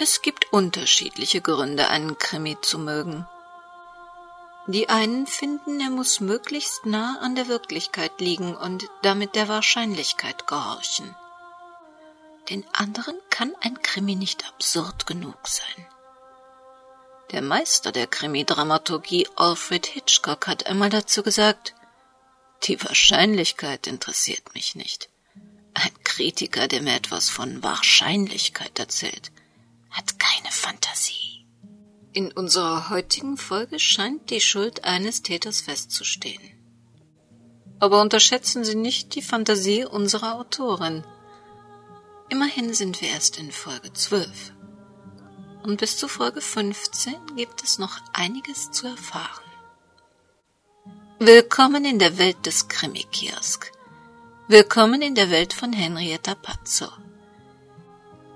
Es gibt unterschiedliche Gründe, einen Krimi zu mögen. Die einen finden, er muss möglichst nah an der Wirklichkeit liegen und damit der Wahrscheinlichkeit gehorchen. Den anderen kann ein Krimi nicht absurd genug sein. Der Meister der Krimi-Dramaturgie Alfred Hitchcock hat einmal dazu gesagt, die Wahrscheinlichkeit interessiert mich nicht. Ein Kritiker, der mir etwas von Wahrscheinlichkeit erzählt, hat keine Fantasie. In unserer heutigen Folge scheint die Schuld eines Täters festzustehen. Aber unterschätzen Sie nicht die Fantasie unserer Autorin. Immerhin sind wir erst in Folge 12. Und bis zu Folge 15 gibt es noch einiges zu erfahren. Willkommen in der Welt des Krimi-Kiosk. Willkommen in der Welt von Henrietta Pazzo.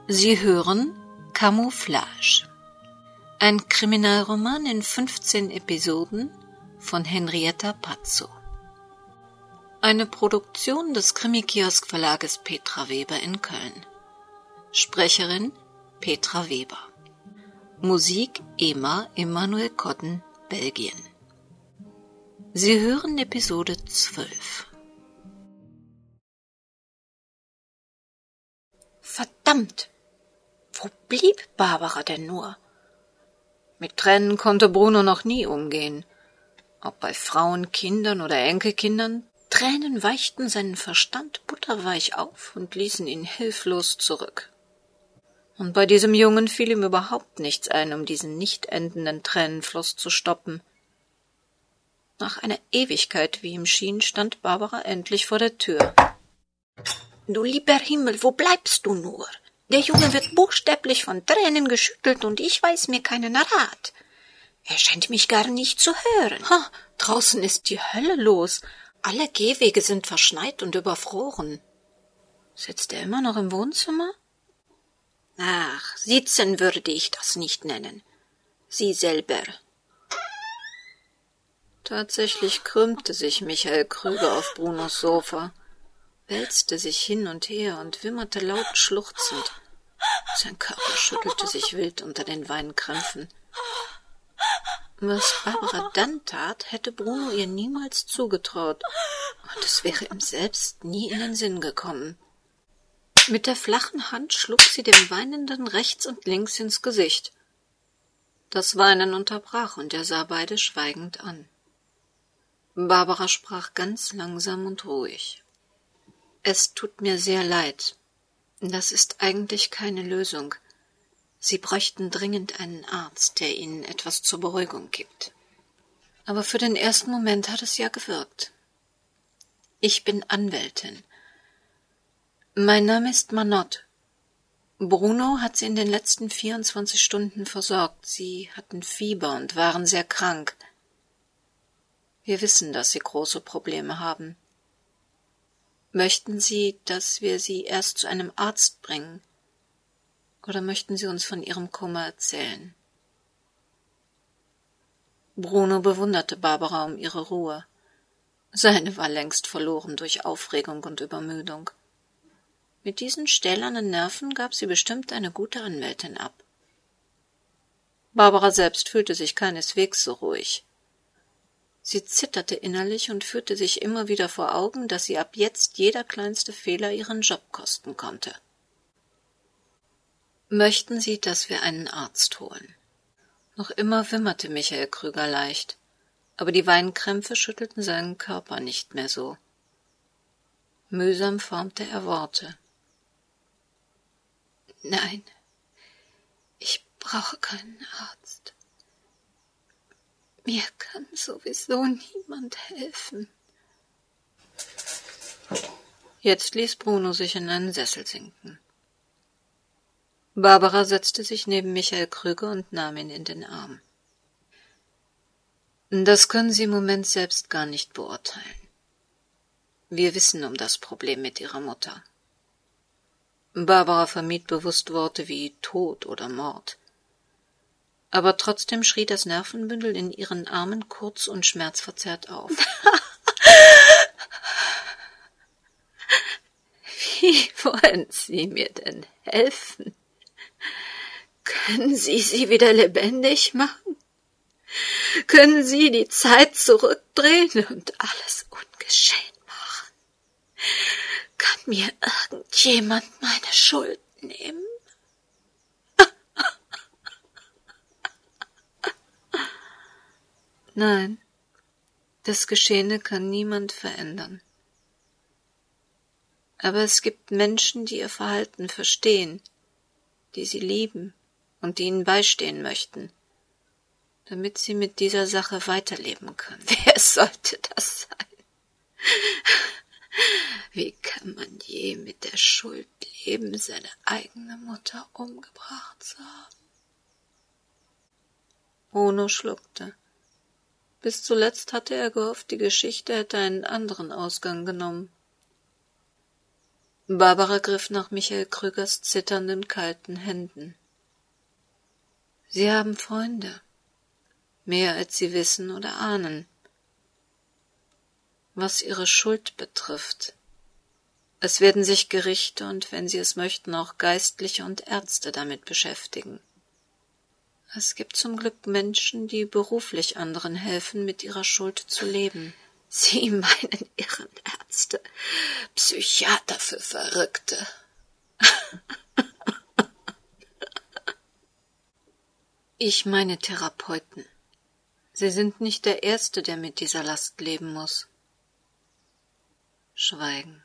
Sie hören Camouflage. Ein Kriminalroman in 15 Episoden von Henrietta Pazzo. Eine Produktion des Krimi-Kiosk Verlages Petra Weber in Köln. Sprecherin Petra Weber. Musik Emma Emanuel Cotton, Belgien. Sie hören Episode 12. Verdammt! Wo blieb Barbara denn nur? Mit Tränen konnte Bruno noch nie umgehen. Ob bei Frauen, Kindern oder Enkelkindern, Tränen weichten seinen Verstand butterweich auf und ließen ihn hilflos zurück. Und bei diesem Jungen fiel ihm überhaupt nichts ein, um diesen nicht endenden Tränenfluss zu stoppen. Nach einer Ewigkeit, wie ihm schien, stand Barbara endlich vor der Tür. Du lieber Himmel, wo bleibst du nur? Der Junge wird buchstäblich von Tränen geschüttelt und ich weiß mir keinen Rat. Er scheint mich gar nicht zu hören. Ha, draußen ist die Hölle los. Alle Gehwege sind verschneit und überfroren. Sitzt er immer noch im Wohnzimmer? Ach, sitzen würde ich das nicht nennen. Sie selber. Tatsächlich krümmte sich Michael Krüger auf Brunos Sofa, wälzte sich hin und her und wimmerte laut schluchzend. Sein Körper schüttelte sich wild unter den Weinkrämpfen. Was Barbara dann tat, hätte Bruno ihr niemals zugetraut, und es wäre ihm selbst nie in den Sinn gekommen. Mit der flachen Hand schlug sie dem Weinenden rechts und links ins Gesicht. Das Weinen unterbrach, und er sah beide schweigend an. Barbara sprach ganz langsam und ruhig. Es tut mir sehr leid. Das ist eigentlich keine Lösung. Sie bräuchten dringend einen Arzt, der Ihnen etwas zur Beruhigung gibt. Aber für den ersten Moment hat es ja gewirkt. Ich bin Anwältin mein Name ist Manott. Bruno hat sie in den letzten 24 Stunden versorgt. Sie hatten Fieber und waren sehr krank. Wir wissen, dass Sie große Probleme haben. Möchten Sie, dass wir Sie erst zu einem Arzt bringen? Oder möchten Sie uns von Ihrem Kummer erzählen? Bruno bewunderte Barbara um ihre Ruhe. Seine war längst verloren durch Aufregung und Übermüdung. Mit diesen stählernen Nerven gab sie bestimmt eine gute Anwältin ab. Barbara selbst fühlte sich keineswegs so ruhig. Sie zitterte innerlich und führte sich immer wieder vor Augen, dass sie ab jetzt jeder kleinste Fehler ihren Job kosten konnte. Möchten Sie, dass wir einen Arzt holen? Noch immer wimmerte Michael Krüger leicht, aber die Weinkrämpfe schüttelten seinen Körper nicht mehr so. Mühsam formte er Worte. Nein, ich brauche keinen Arzt. Mir kann sowieso niemand helfen. Jetzt ließ Bruno sich in einen Sessel sinken. Barbara setzte sich neben Michael Krüger und nahm ihn in den Arm. Das können Sie im Moment selbst gar nicht beurteilen. Wir wissen um das Problem mit Ihrer Mutter. Barbara vermied bewusst Worte wie Tod oder Mord. Aber trotzdem schrie das Nervenbündel in ihren Armen kurz und schmerzverzerrt auf. Wie wollen Sie mir denn helfen? Können Sie sie wieder lebendig machen? Können Sie die Zeit zurückdrehen und alles ungeschehen machen? Kann mir irgendjemand meine Schuld nehmen? Nein, das Geschehene kann niemand verändern. Aber es gibt Menschen, die ihr Verhalten verstehen, die sie lieben und die ihnen beistehen möchten, damit sie mit dieser Sache weiterleben können. Wer sollte das sein? Wie kann man je mit der Schuld leben, seine eigene Mutter umgebracht zu haben? Bruno schluckte. Bis zuletzt hatte er gehofft, die Geschichte hätte einen anderen Ausgang genommen. Barbara griff nach Michael Krügers zitternden, kalten Händen. Sie haben Freunde, mehr als Sie wissen oder ahnen. Was Ihre Schuld betrifft, es werden sich Gerichte und, wenn Sie es möchten, auch Geistliche und Ärzte damit beschäftigen. Es gibt zum Glück Menschen, die beruflich anderen helfen, mit ihrer Schuld zu leben. Sie meinen Irrenärzte, Psychiater für Verrückte. ich meine Therapeuten. Sie sind nicht der Erste, der mit dieser Last leben muss. Schweigen.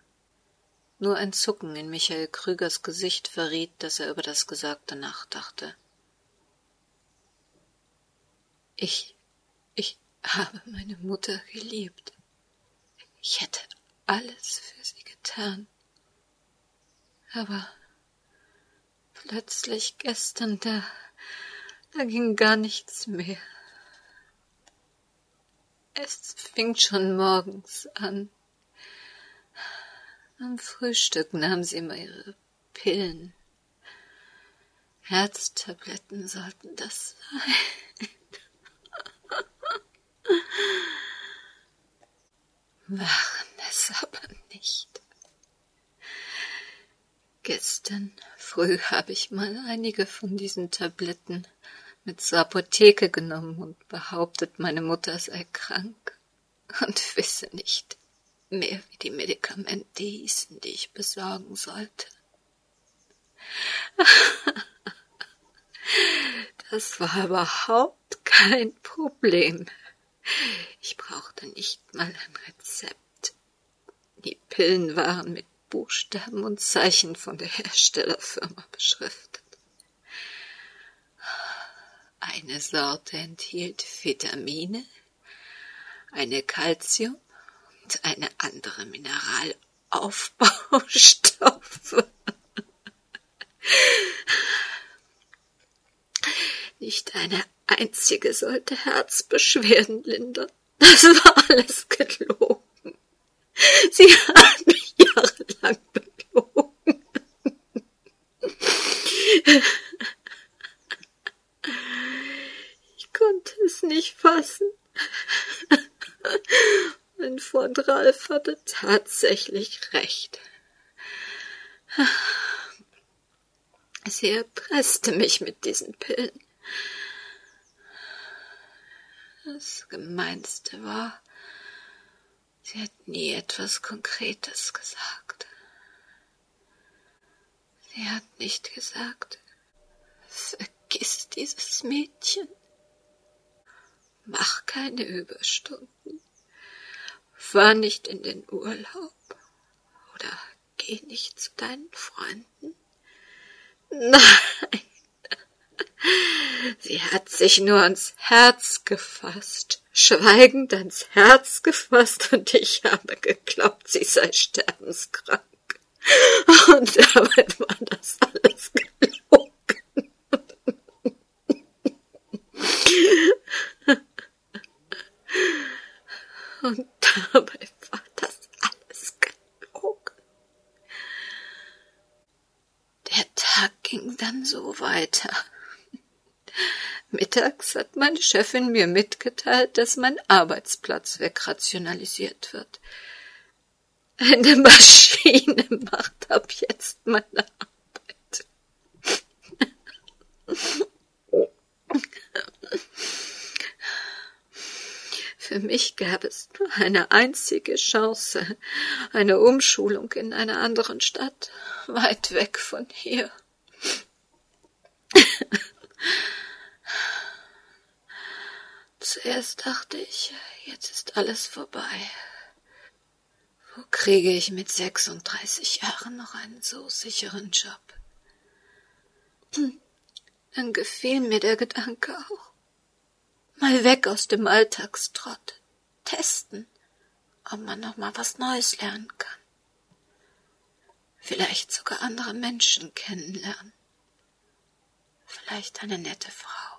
Nur ein Zucken in Michael Krügers Gesicht verriet, dass er über das Gesagte nachdachte. Ich, ich habe meine Mutter geliebt. Ich hätte alles für sie getan. Aber plötzlich gestern, da, da ging gar nichts mehr. Es fing schon morgens an. Am Frühstück nahm sie immer ihre Pillen. Herztabletten sollten das sein. waren es aber nicht. Gestern früh habe ich mal einige von diesen Tabletten mit zur Apotheke genommen und behauptet, meine Mutter sei krank und wisse nicht mehr, wie die Medikamente hießen, die ich besorgen sollte. Das war überhaupt kein Problem. Ich brauchte nicht mal ein Rezept. Die Pillen waren mit Buchstaben und Zeichen von der Herstellerfirma beschriftet. Eine Sorte enthielt Vitamine, eine Calcium und eine andere Mineralaufbaustoffe. Nicht eine einzige sollte Herzbeschwerden lindern. Das war alles gelogen. Sie hat mich jahrelang belogen. Ich konnte es nicht fassen. Mein Freund Ralf hatte tatsächlich recht. Sie erpresste mich mit diesen Pillen. Das Gemeinste war, sie hat nie etwas Konkretes gesagt. Sie hat nicht gesagt, vergiss dieses Mädchen. Mach keine Überstunden. Fahr nicht in den Urlaub. Oder geh nicht zu deinen Freunden. Nein, Sie hat sich nur ans Herz gefasst, schweigend ans Herz gefasst, und ich habe geglaubt, sie sei sterbenskrank. Und dabei war das alles gelogen. Und dabei war das alles gelogen. Der Tag ging dann so weiter. Mittags hat meine Chefin mir mitgeteilt, dass mein Arbeitsplatz wegrationalisiert wird. Eine Maschine macht ab jetzt meine Arbeit. Für mich gäbe es nur eine einzige Chance, eine Umschulung in einer anderen Stadt, weit weg von hier. Zuerst dachte ich, jetzt ist alles vorbei. Wo kriege ich mit 36 Jahren noch einen so sicheren Job? Hm, dann gefiel mir der Gedanke auch. Mal weg aus dem Alltagstrott. Testen, ob man noch mal was Neues lernen kann. Vielleicht sogar andere Menschen kennenlernen. Vielleicht eine nette Frau.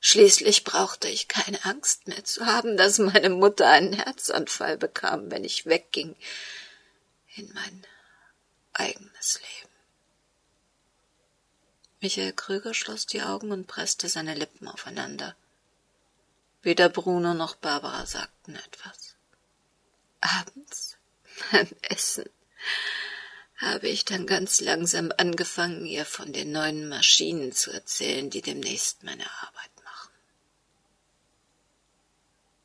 Schließlich brauchte ich keine Angst mehr zu haben, dass meine Mutter einen Herzanfall bekam, wenn ich wegging in mein eigenes Leben. Michael Krüger schloss die Augen und presste seine Lippen aufeinander. Weder Bruno noch Barbara sagten etwas. Abends beim Essen habe ich dann ganz langsam angefangen, ihr von den neuen Maschinen zu erzählen, die demnächst meine Arbeit.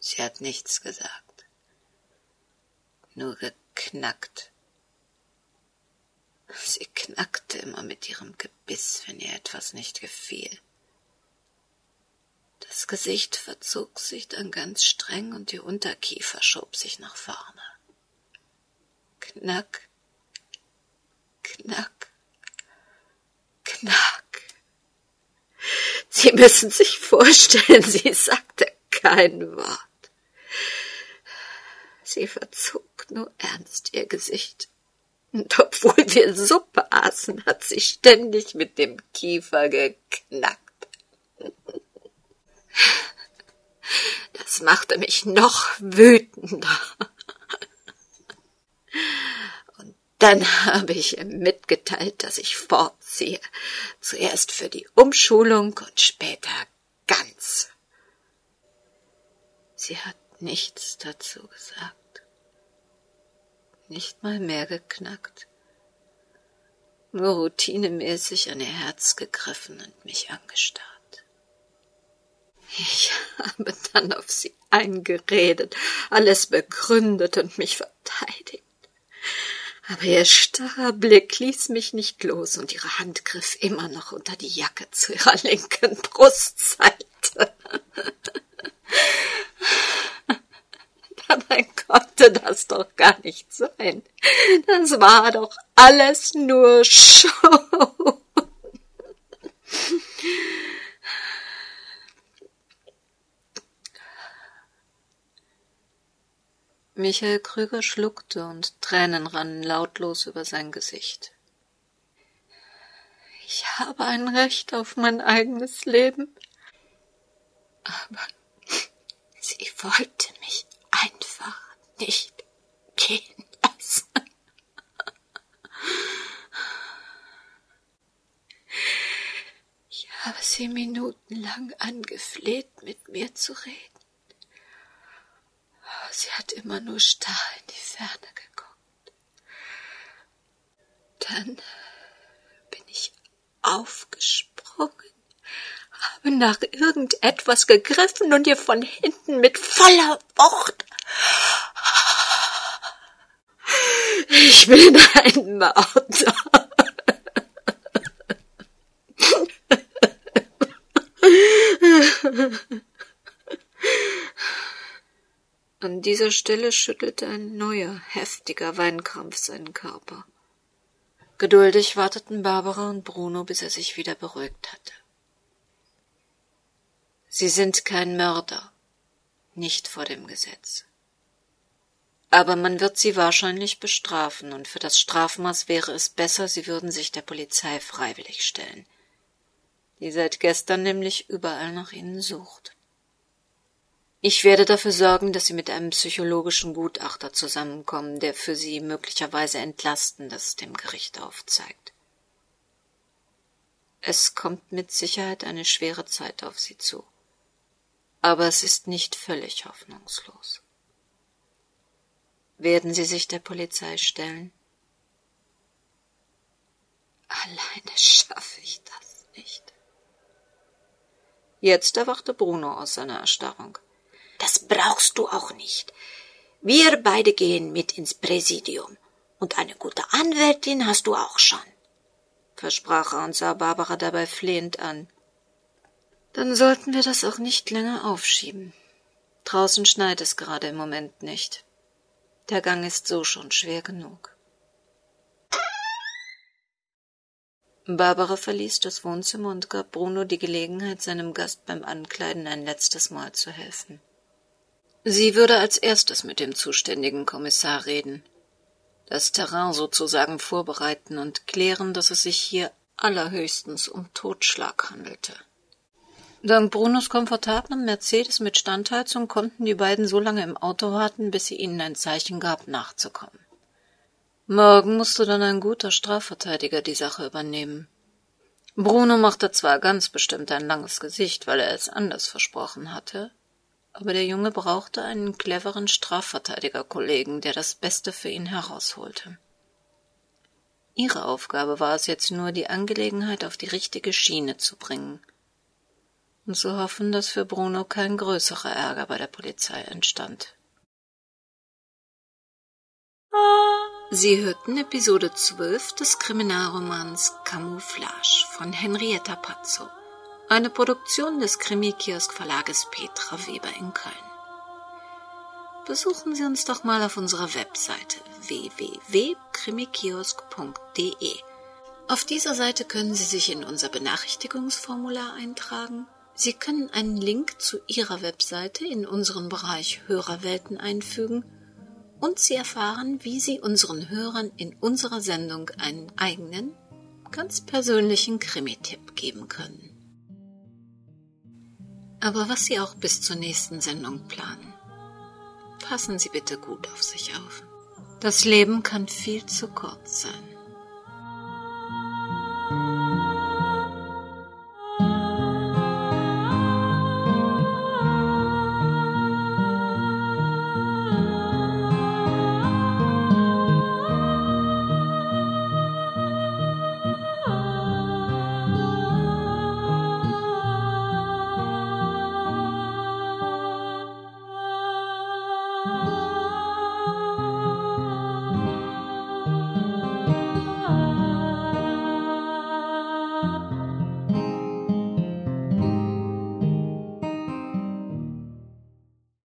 Sie hat nichts gesagt, nur geknackt. Sie knackte immer mit ihrem Gebiss, wenn ihr etwas nicht gefiel. Das Gesicht verzog sich dann ganz streng und ihr Unterkiefer schob sich nach vorne. Knack, knack, knack. Sie müssen sich vorstellen, sie sagte kein Wort. Sie verzog nur ernst ihr Gesicht. Und obwohl wir Suppe aßen, hat sie ständig mit dem Kiefer geknackt. Das machte mich noch wütender. Und dann habe ich ihm mitgeteilt, dass ich fortziehe. Zuerst für die Umschulung und später ganz. Sie hat nichts dazu gesagt nicht mal mehr geknackt, nur routinemäßig an ihr Herz gegriffen und mich angestarrt. Ich habe dann auf sie eingeredet, alles begründet und mich verteidigt. Aber ihr starrer Blick ließ mich nicht los und ihre Hand griff immer noch unter die Jacke zu ihrer linken Brustseite. Dabei konnte das doch gar nicht sein. Das war doch alles nur Show. Michael Krüger schluckte und Tränen rannen lautlos über sein Gesicht. Ich habe ein Recht auf mein eigenes Leben. Aber sie wollte mich nicht gehen lassen. Ich habe sie minutenlang angefleht, mit mir zu reden. Sie hat immer nur starr in die Ferne geguckt. Dann bin ich aufgesprungen habe nach irgendetwas gegriffen und ihr von hinten mit voller Wucht. Ich bin ein Mörder. An dieser Stelle schüttelte ein neuer, heftiger Weinkrampf seinen Körper. Geduldig warteten Barbara und Bruno, bis er sich wieder beruhigt hatte. Sie sind kein Mörder, nicht vor dem Gesetz. Aber man wird sie wahrscheinlich bestrafen, und für das Strafmaß wäre es besser, sie würden sich der Polizei freiwillig stellen, die seit gestern nämlich überall nach ihnen sucht. Ich werde dafür sorgen, dass Sie mit einem psychologischen Gutachter zusammenkommen, der für Sie möglicherweise Entlastendes dem Gericht aufzeigt. Es kommt mit Sicherheit eine schwere Zeit auf Sie zu aber es ist nicht völlig hoffnungslos. Werden Sie sich der Polizei stellen? Alleine schaffe ich das nicht. Jetzt erwachte Bruno aus seiner Erstarrung. Das brauchst du auch nicht. Wir beide gehen mit ins Präsidium. Und eine gute Anwältin hast du auch schon, versprach er und sah Barbara dabei flehend an. Dann sollten wir das auch nicht länger aufschieben. Draußen schneit es gerade im Moment nicht. Der Gang ist so schon schwer genug. Barbara verließ das Wohnzimmer und gab Bruno die Gelegenheit, seinem Gast beim Ankleiden ein letztes Mal zu helfen. Sie würde als erstes mit dem zuständigen Kommissar reden, das Terrain sozusagen vorbereiten und klären, dass es sich hier allerhöchstens um Totschlag handelte. Dank Brunos komfortablem Mercedes mit Standheizung konnten die beiden so lange im Auto warten, bis sie ihnen ein Zeichen gab, nachzukommen. Morgen musste dann ein guter Strafverteidiger die Sache übernehmen. Bruno machte zwar ganz bestimmt ein langes Gesicht, weil er es anders versprochen hatte, aber der Junge brauchte einen cleveren Strafverteidigerkollegen, der das Beste für ihn herausholte. Ihre Aufgabe war es jetzt nur, die Angelegenheit auf die richtige Schiene zu bringen und zu hoffen, dass für Bruno kein größerer Ärger bei der Polizei entstand. Sie hörten Episode 12 des Kriminalromans Camouflage von Henrietta Pazzo, eine Produktion des Krimi-Kiosk-Verlages Petra Weber in Köln. Besuchen Sie uns doch mal auf unserer Webseite www.krimikiosk.de. Auf dieser Seite können Sie sich in unser Benachrichtigungsformular eintragen. Sie können einen Link zu Ihrer Webseite in unseren Bereich Hörerwelten einfügen und Sie erfahren, wie Sie unseren Hörern in unserer Sendung einen eigenen, ganz persönlichen Krimi-Tipp geben können. Aber was Sie auch bis zur nächsten Sendung planen, passen Sie bitte gut auf sich auf. Das Leben kann viel zu kurz sein.